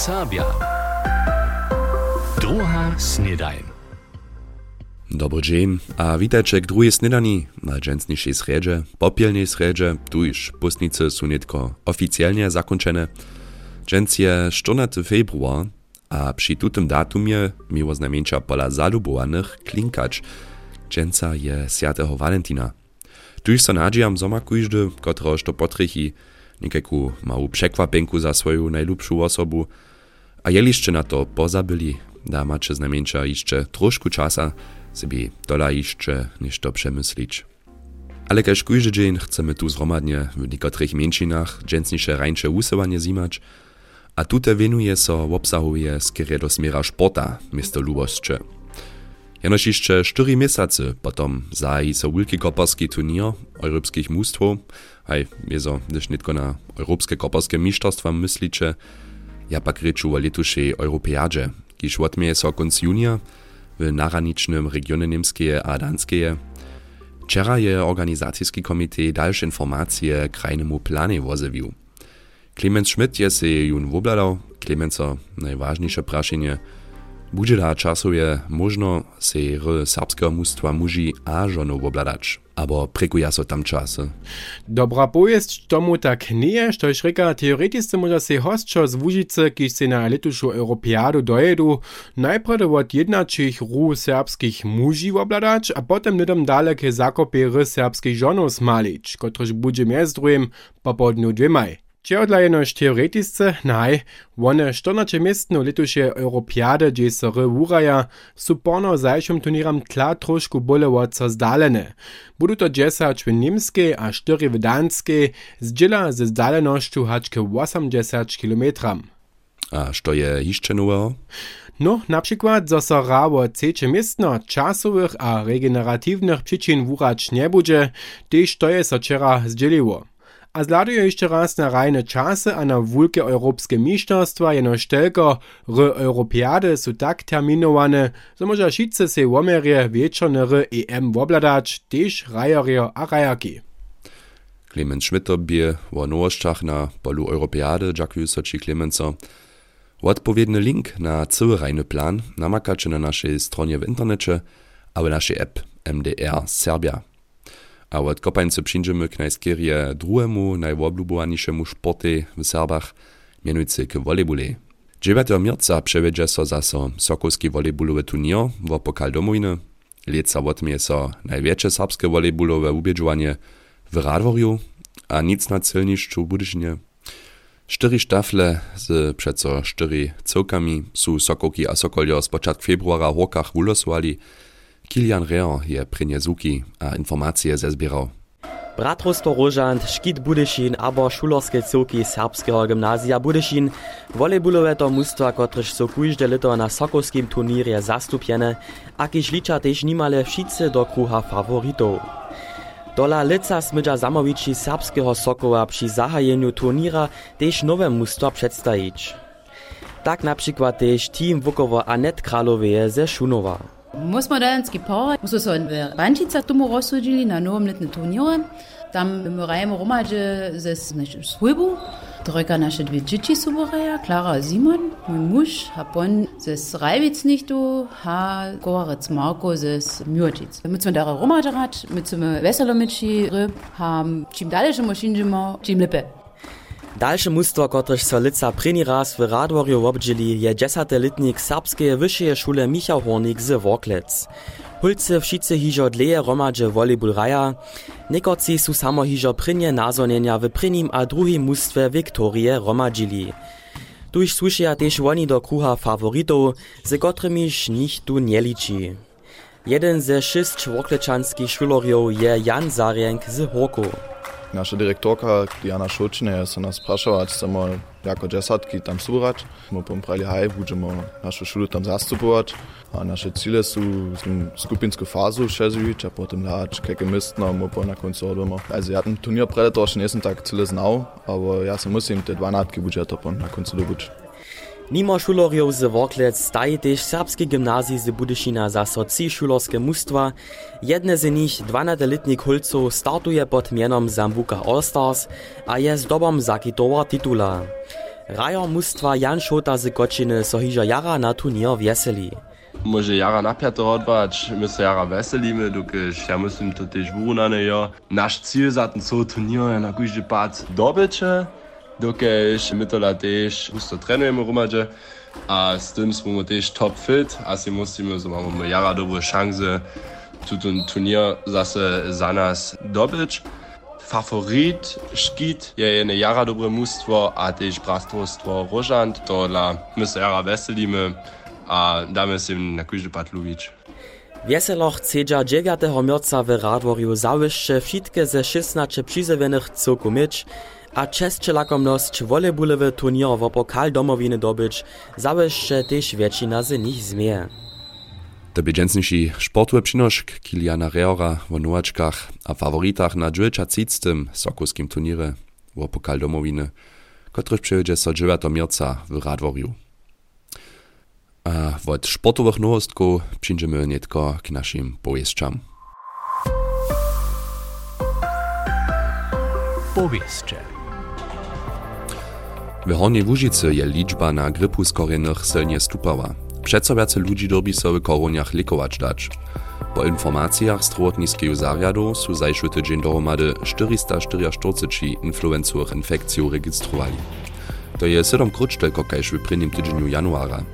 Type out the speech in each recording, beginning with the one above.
Serbia. Druga snedajn. Dobry dzień, a witajcie k drugiej snedani na dżęsniejszej sredzie, popielnej sredzie, tu już pustnice są oficjalnie zakończone. Dżęs je 14 februar, a przy tutym datumie miło znamieńcza pola zalubowanych klinkacz. Dżęsa je Świętego Valentina. Tu już so nadziejam zoma kujżdy, kotroż to potrychi, niekajku przekwapenku za swoją najlubszą osobu, a jeliście na to pozabyli, da macie znamieńcza jeszcze troszkę czasa, sobie dola jeszcze niż to przemyślić. Ale kaž kujże dzień chcemy tu zromadnie w niekotrych mniejszynach dżęsniejsze rańcze usuwanie zimać, a tute wenuje so obsahuje skierie do smiera sporta, miasto lubosće. Jenoż jeszcze 4 miesiące potom zaji so wielki koparski turnier europejskich mustwów, haj, jezo, gdyż nitko na europejskie koparskie mistrzostwa myślicie, Ja pak reč o letušej Europeadze, kiž odmeje so konc junija v naraničnem regionie Niemskie a Danskie. Včera je organizacijski komitej daljše informacije krajnemu plane vozevił. Klemens Schmidt je se jun vobladal, Klemenco najvažnejše prašenje – Buđera časov je možno se r srpskega mustva muži Ažonov obladač, abo preko jaso tam časa. Dobra povest tomu tak nije, što iš reka teoretice možda se hostčo z Vužice, ki se na letušu Europiadu dojedu, najprve od jednačih ru srpskih muži obladač, a potem nedom daleke zakope r srpskih žonov smalič, kotrož buđem jaz drugim, popodnju dvemaj. Če odlajeno števretisce naj, one 14 mestno letošnje Europiade GSR Uraja so porno zajšom turniram tla trošku bolje od zdaljene. Budu to 10 v Nimske, a 4 v Danske, zdjela z zdaljenošču hačke 80 km. A što je jeszcze nowego? No, na przykład zasorało ciecze miestno czasowych a regeneratywnych przyczyn wuracz nie będzie, też to jest oczera zdzieliło. A zladajo ještě raz na rajne čase a na vulke europske mištarstva jeno štelko r europiade su tak terminovane, so moža šice se vomerje večerne r EM wobladač, tež rajerjo a rajaki. Clemens Schmitterbier war Noorschach na Balu Europiade Jacques Sochi Clemensa. Odpowiedny ne link na cały rajny plan namakacie na naszej stronie w internecie, aby naszej app MDR Serbia. A od kopańcy przyjdziemy k najskierie drugiemu najwoblubowaniszemu sporty w Serbach, mianujcy k volejbole. 9. marca przewiedzie so zaso Sokolski volejbolowy turnier w pokal domowiny. Leca odmie so największe serbskie volejbolowe ubiedżowanie w Radworiu, a nic na celniszczu Budyżnie. Cztery sztafle z przeco cztery całkami są Sokolki a Sokolio z początku februara w Łokach ulosowali, Kilian Reor je prinje Zuki a informacje zezbierał. Bratrostwo Rožant, Škit Budyšin abo šulerske cyrki serbskeho gymnazja Budyšin, volejbolowe to mustwa, kotrež so kujžde leto na sokolskim turnirje zastupjene, a kiž liča tež nimale všice do kruha favoritov. Dola lica smydža zamowici serbskeho sokoła przy zahajeniu turnira tež nowe mustwa przedstawić. Tak na przykład tež team Vukovo Anet Kraloveje ze Šunova. Muss Musmo danski paore, muso son v bančica tomu rozsudili na novom letne turnire. Dann morajemo romače ze našim svojbu. Trojka naše dve džiči so boreja, Klara Simon, moj muž, a pon ze Srajvic nichtu, ha govarec Marko ze Mjurčic. Mi smo dara romače rad, mi smo veselo meči, ha čim dalje še mošinžimo, čim Chimlippe. Dalsze mustwo, kotrež so lica prini raz w Radworju obdźili, je 10. litnik serbskeje wyższeje szule Michał Hornik z Worklec. Hulce wszyscy hižo dleje romadže volejbol raja, nekoci su samo hižo prinje w prinim a drugim mustwie Viktorie romadžili. Tuž słyšeja tež oni do kruha favoritov, z kotrymiž nich tu nie liči. Jeden ze šest worklečanskich šulorjov je Jan Zarjenk z Horku. Nasza dyrektorka Diana Szuczny jest nas praszała, czy samo jako dżesatki tam surać. My pomprali haj, będziemy naszą szulu tam zastupować. A nasze cele są skupinską fazę przeżyć, a potem dać kekę mistno, my po na końcu odbędą. Also ja ten turnier predator schon jeden Tag cele znał, aber ja sam myślę, te dwa natki będzie to na końcu dobyć. Mimo šulorjev z Worklec staje tež serbski gimnazij z Budyšina za soci šulorske mustva. Jedne z nich, 12-letnik Hulco, startuje pod mienom Zambuka All Stars a je z dobom zakitowa titula. Rajo mustwa Jan Šota z Kočiny so hižo jara na turnier weseli. Może jara napiato odbać, my se jara weselimy, dokiż ja myślę to też wunane jo. Nasz cel za ten co turnier na każdy pad dobycie, dokiż my to też gusto trenujemy rumadzie, a z tym smo też top fit, a si musimy, so mamy jara dobre szanse, tu ten turnier zase za nas dobyć. Favorit škit je jedne jara dobre mustwo, a też brastwostwo Rożant, to dla my se jara weselimy, a dáme si na každý pad lubić. Weselo chcedza 9. mierca w Radworju zawyższe wszystkie ze 16 przyzewenych cyrku mieć, a czescze lakomność volejbulowy turnier w pokal domowiny dobyć, zawyższe też więksina z nich zmie. To by dżęsniejszy sportowy przynoszk Kiliana Reora w nowaczkach a faworitach na 20. sokuskim turnirze w pokal domowiny, któryż przyjedzie so 9. mierca w Radworju. A od sportowych nowostków przyjdziemy nietko k naszym powieszczam. Powieszcze. W Hornej Łużycy je liczba na grypu skorenych silnie stupała. Przeco więcej ludzi dobi so w koroniach likować dać. Po informacjach z trotniskiego zariadu są zajszły tydzień dohromady 444 influencowych infekcji rejestrowali. To je 7 krótsze, kokajsz w prvním tydzieniu januara.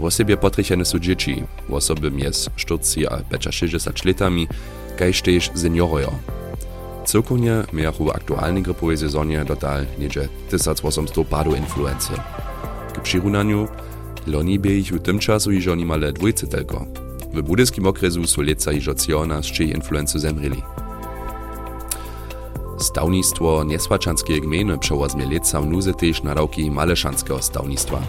W osobie potrychene są dzieci, osoby mies 40 a 60 latami, kaž też seniorojo. Miachu w aktualnej grypowej sezonie dotal niedzie 1800 padu influency. K przyrunaniu, loni bie ich w tym czasu iżo nimale dwójce tylko. W budyskim okresu są leca iżo ciona z czyj influency zemrili. Stawnictwo niesłaczanskiej gminy przełazmie leca w nuzy też nadawki maleszanskiego stawnictwa.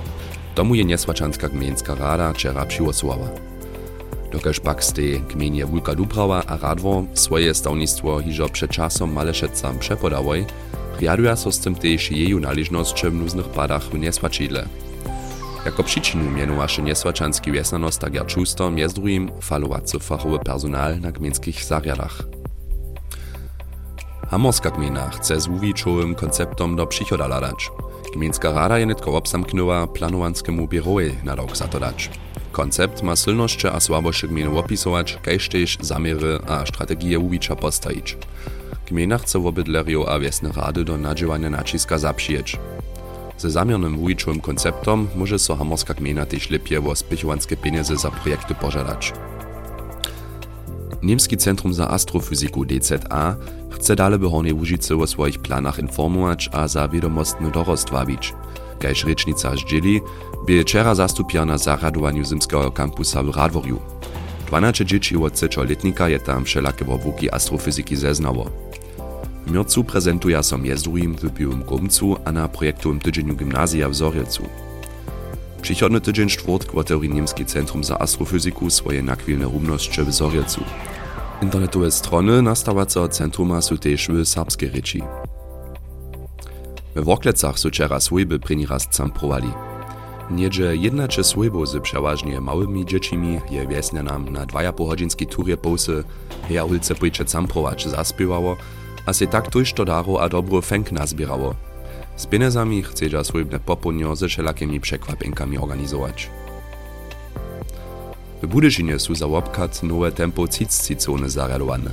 Tomu je niesłaczanska gmienska rada wczera przygłosowała. Dokaż pak z tej gminie Wulka Dubrawa a Radwo swoje stawnictwo hiżo przed czasem Maleszecam przepodałoj, riaduje so z tym też jeju należność w nuznych padach w niesłaczidle. Jako przyczynu mianowaszy niesłaczanski wiesnanost tak ja czusto jest drugim falowacy fachowy personal na gmienskich zariadach. Hamorska gmina chce z uwiczowym konceptom do przychoda ladać. Gminska rada je netko obsamknęła planowanskiemu biroje na rok za to dać. Koncept ma silności a słabości gminy opisować, kajż też zamiery a strategie uwicza postawić. Gmina chce obydlerju a wiesne rady do nadziewania naciska zapřijeć. Ze zamiernym uwiczowym konceptom może so hamorska gmina też lepiej o pieniądze za projekty pożadać. Niemski Centrum za Astrofizyku DZA chce dalej by Hornej Łużycy o swoich planach informować a za wiadomostny dorost wabić. Kajż rycznica zdzieli, by wczera zastupiona na zaradowaniu zimskiego kampusa w Radworju. 12 dzieci od 3-letnika je tam wszelakie wowóki astrofizyki zeznało. W miercu prezentuje som je z drugim w Biłym Gumcu a na projektowym tydzieniu gimnazja w Zorjecu. Przychodny tydzień czwartk otworzy Niemski Centrum za Astrofizyku swoje nakwilne rumności w Zorjecu. Internetowe strony nastawacego centruma są też w serbskiej. We Woklecach są wczera swojby pryni raz camprowali. Niedzie jednacze swojbo z przeważnie małymi dziećmi je wiesnia nam na 2,5 hodzinski turje pousy heja ulice pójcze camprować zaspiewało, a se tak tuż to daro a dobro fęk nazbierało. Z pieniędzami chce swojbne popunio ze wszelakimi przekwapenkami organizować. W Budyžinie są za łopkat nowe tempo cicicony zaradowane.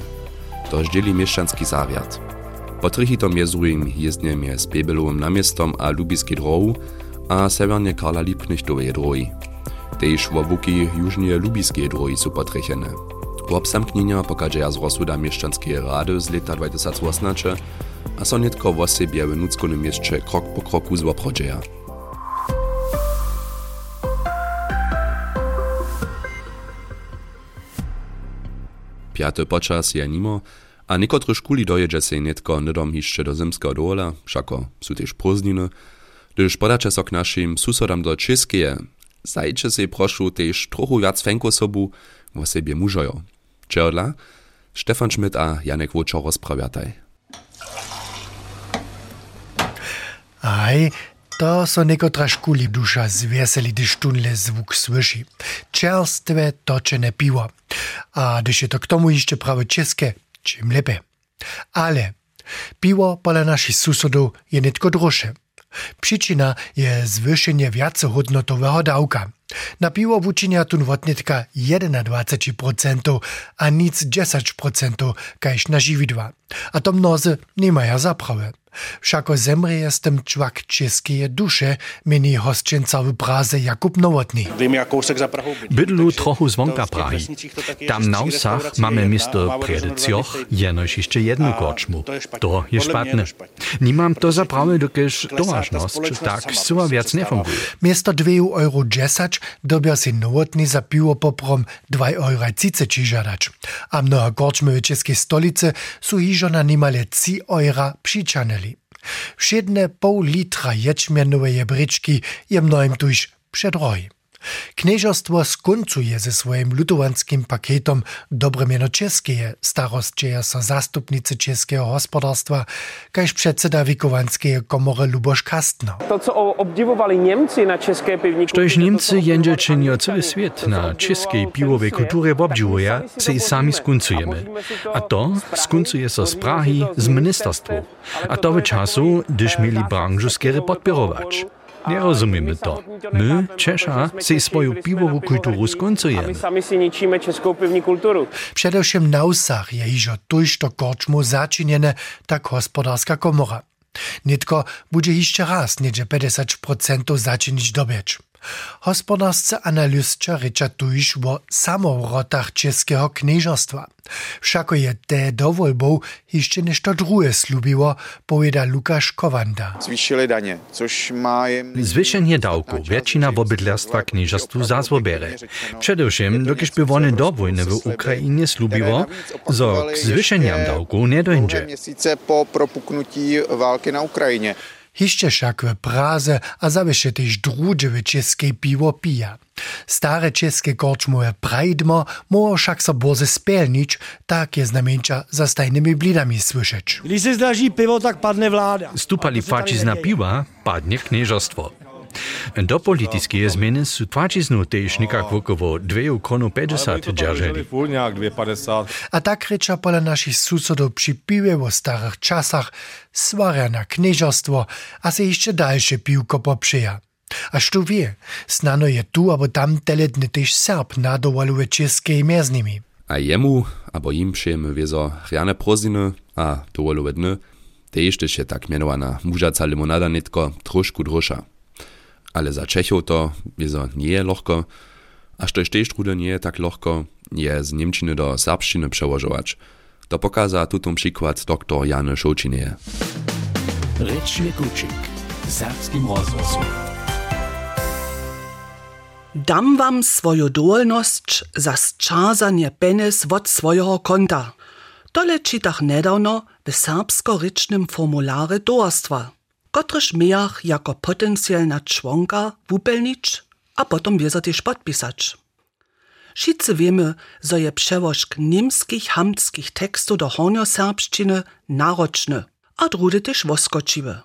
To dzieli mieszczanski zariad. Potrychi to miezujem jezdnie mjez Bebelowym namiestom a Lubiskiej drohu, a severnie Karla Lipknichtowej drohi. Tež wobuki južnie Lubiskiej drohi są potrychene. Obsamknienia pokażeja z rozsuda mieszczanskiej rady z lata 2018, a so netko w nudzkonym mieście krok po kroku złoprodzieja. Piaty počas je nimo, a niekotre škuli dojedzie se netko nedom hišće do zimskiego dola, všako su tež prózdniny, gdyż podače so k našim susodam do Českeje, zajče se prošu tež trochu viac fenko sobu wo sebie mužojo. Čeodla, Stefan Schmidt a Janek Wočo rozprawiataj. Aj, to so nekotra škuli duša zveseli, když tunle zvuk słyši. Čerstve točené piwo. A když je to k tomu ještě prawie české, čím lépe. Ale piwo pola našich susodów je netko droższe. Przyczyna je zwyšenie viacohodnotového dawka. Na piwo wuczynia tun wotnitka 21%, a nic 10%, kajś na žividła. A to mnozy nie mają zaprawy. Všako zemrije z tym człak czeskie dusze, mini hostčenca w Praze Jakub Nowotny. Bydlu trochu zvonka Prahy. Tam na usach mamy misto Predecjoch, jenož jeszcze jednu korčmu. To je špatne. Nimam to za prawe, dokiż domažnost tak suva viac nefunguje. Miesto 2 euro 10 Tomáš dobil si novotný za pivo poprom 2,30 euro a mnoho korčmové českej stolice sú jižo na nimale 3 eura přičaneli. Všedne pol litra ječmjenové jebrički je mnohim tuž předroj. Knieżostwo skończuje ze swoim lutowanskim pakietom dobre miano czeskie, starost dzieja so zastupnicy czeskiego gospodarstwa, kaž przedseda Wikowanskiej komory Lubosz Kastno. To, co obdiwowali Niemcy na czeskiej piwniku... Štož Niemcy jędzie czynio cały świat na czeskiej piwowej kulturze obdziwuje, se i sami skuncujemy. A to skuncuje so z Prahy z ministerstwu. A to w czasu, gdyż mieli branżu skiery podpirować. Nie rozumiemy to. My, Češa, si svoju piwową kulturu skoncujemy. Sami si ničíme českou pivní kulturu. Především na usach je hižo tuž do korčmu začinjene tak hospodarska komora. Nitko bude jeszcze raz niedzie 50% zaczynić dobieć. hospodářce analyzča Richard Tujiš o samovrotách Českého kněžostva. Však je té dovolbou ještě než to druhé slubivo, pověda Lukáš Kovanda. Zvýšili daně, což má jim... Zvyšeně dávku většina obydlerstva kněžostvu zazvobere. Především, dokud by vony do vojny v Ukrajině slubivo, zo k zvýšením dávku nedojde. Měsíce po propuknutí války na Ukrajině. Hišće však w Praze a zawisze też drugie czeskie piwo pija. Stare czeskie korczmoje prajdmo mogą však so boze spelnić, tak je znamieńcza za stajnymi blidami słyszeć. Když se zdraží pivo, tak padne vláda. Stupali fačizna piwa, padnie knieżostwo. Do politickie zmiany su fačiznu tež nikak wokoło 2 konu 50 dzierżeli. A tak reča pola našich susodov przy piwie o starych czasach swaria na knieżostwo, a se jeszcze dalsze piłko poprzyja. Aż tu wie, snano je tu abo tam teledny też Serb nadowaluje czeskie imię z nimi. A jemu, abo im przyjemy wiezo rjane proziny, a dowolowe dny, tež też je tak mianowana mužaca limonada nitko trošku drusza. Ale za Čechov to wiezo nie je lohko, a što też trude nie je tak lohko, je z Niemčiny do serbščiny przełożować. To pokaza tutum przykład dr Jany Šočineje. Rečnik učik. Serbskim rozhlasu. Dam wam swoją dolność za zczazanie penis od swojego konta. Tole czytach nedawno w serbsko-rycznym formularze dołastwa, Kotrž mejach jako potencijalna członka wupelnicz, a potem wiezo też podpisać. Wszyscy wiemy, że je przełożk niemskich, hamskich tekstów do honioserbszczyny naroczny, a drudy też woskoczywy.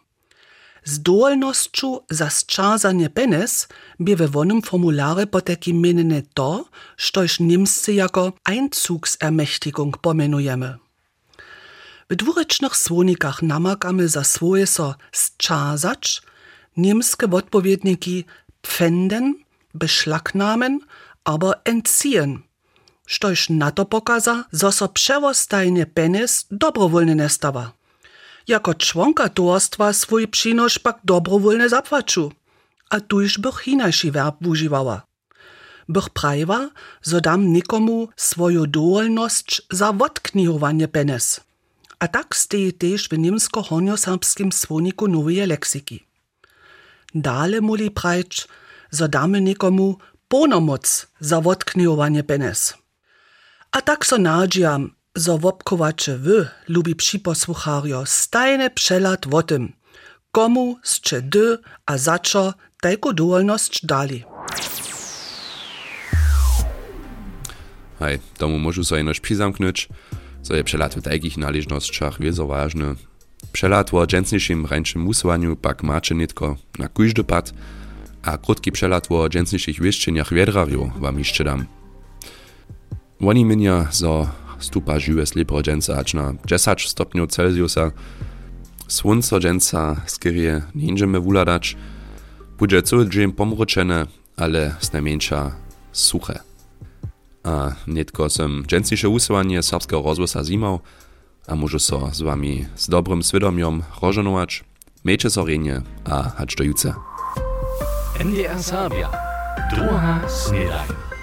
zdolnošću za sčazanje penes bi v vonem formulare poteki imenene to, štož Nimsci jako Einzugsermächtigung pomenujeme. W dwurecznych słonikach namakamy za swoje so zczazać, niemskie odpowiedniki pfänden, beschlagnahmen, aber entziehen. Štož na to pokaza, zo so przewostajnie penis dobrowolnie nie stawa. Jako członka towarstwa swój przynosz pak dobrowolnie zapłacił, a tuż bych inaczej werb używała. Bych prawa, zo dam nikomu swoją dowolność za odknihowanie penis. a tak stejí tež v nemsko-honjosamskim svoniku novije leksiki. Dale moli prajč, za dame nekomu ponomoc za odknjovanje penes. A tak so nađijam, za wopkovače v lubi připoslucharjo stajne přelad votem, komu sče d a začo tajko dualnost dali. Hej, tomu možu so inoš pizamknúť. Co je przelat w takich należnościach wiezo ważny. Przelat o dżęsniejszym rańczym musowaniu pak macie nitko na każdy pad, a krótki przelat o dżęsniejszych wieszczeniach wiedrawiu wam jeszcze dam. Oni mienia, zo stupa żywe slipro dżęsa aż na 10 stopniów Celsjusa, Słonco dżęca skierie nie wuladać, będzie cały dzień pomroczene, ale znajmniejsza suche. A netko sem dżęcniejsze usuwanie serbskiego rozwosa zimał, a może so z wami z dobrym świadomiom rożanować, miejcie sorenie, a hać do jutra. NDR Sabia. Druga Snedajn.